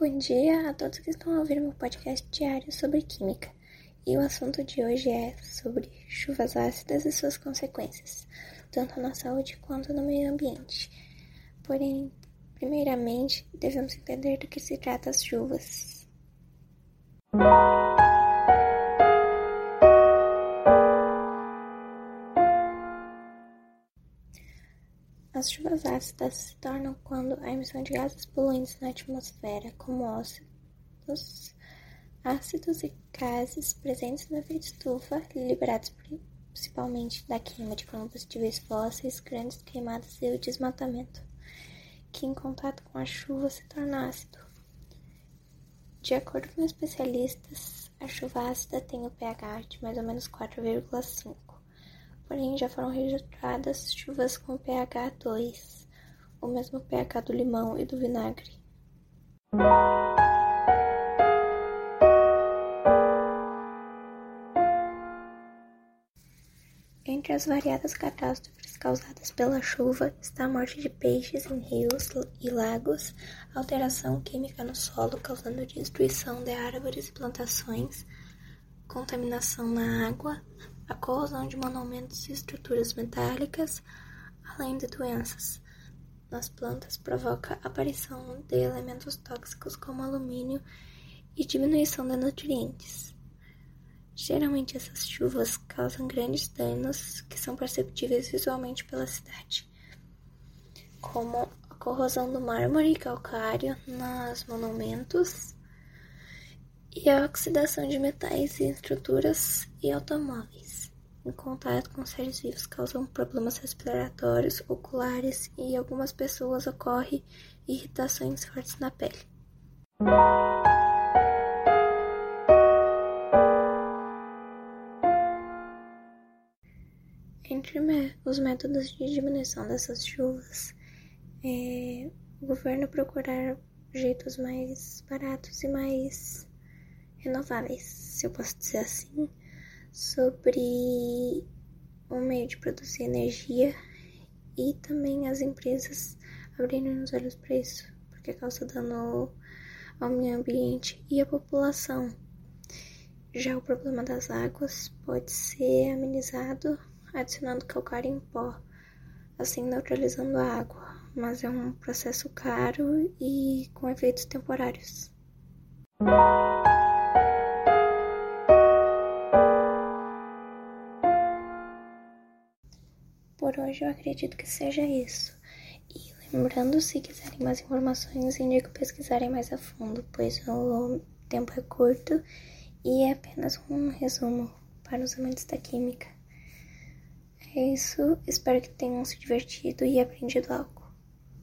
Bom dia a todos que estão ouvindo meu podcast diário sobre química. E o assunto de hoje é sobre chuvas ácidas e suas consequências, tanto na saúde quanto no meio ambiente. Porém, primeiramente, devemos entender do que se trata as chuvas. As chuvas ácidas se tornam quando a emissão de gases poluentes na atmosfera, como óxidos, ácidos e gases presentes no efeito estufa, liberados principalmente da queima de combustíveis fósseis, grandes queimadas e o desmatamento, que em contato com a chuva se torna ácido. De acordo com especialistas, a chuva ácida tem o pH de mais ou menos 4,5 porém já foram registradas chuvas com pH 2, o mesmo pH do limão e do vinagre. Entre as variadas catástrofes causadas pela chuva está a morte de peixes em rios e lagos, alteração química no solo causando destruição de árvores e plantações, contaminação na água, a corrosão de monumentos e estruturas metálicas, além de doenças nas plantas, provoca a aparição de elementos tóxicos como alumínio e diminuição de nutrientes. Geralmente essas chuvas causam grandes danos que são perceptíveis visualmente pela cidade, como a corrosão do mármore e calcário nos monumentos e a oxidação de metais em estruturas e automóveis. Em contato com seres vivos causam problemas respiratórios, oculares e em algumas pessoas ocorre irritações fortes na pele. Entre os métodos de diminuição dessas chuvas, é o governo procurar jeitos mais baratos e mais renováveis, se eu posso dizer assim, sobre um meio de produzir energia e também as empresas abrindo os olhos para isso, porque causa dano ao meio ambiente e à população. Já o problema das águas pode ser amenizado adicionando calcário em pó, assim neutralizando a água, mas é um processo caro e com efeitos temporários. Por hoje eu acredito que seja isso. E lembrando, se quiserem mais informações, indico pesquisarem mais a fundo, pois o tempo é curto e é apenas um resumo para os amantes da química. É isso, espero que tenham se divertido e aprendido algo.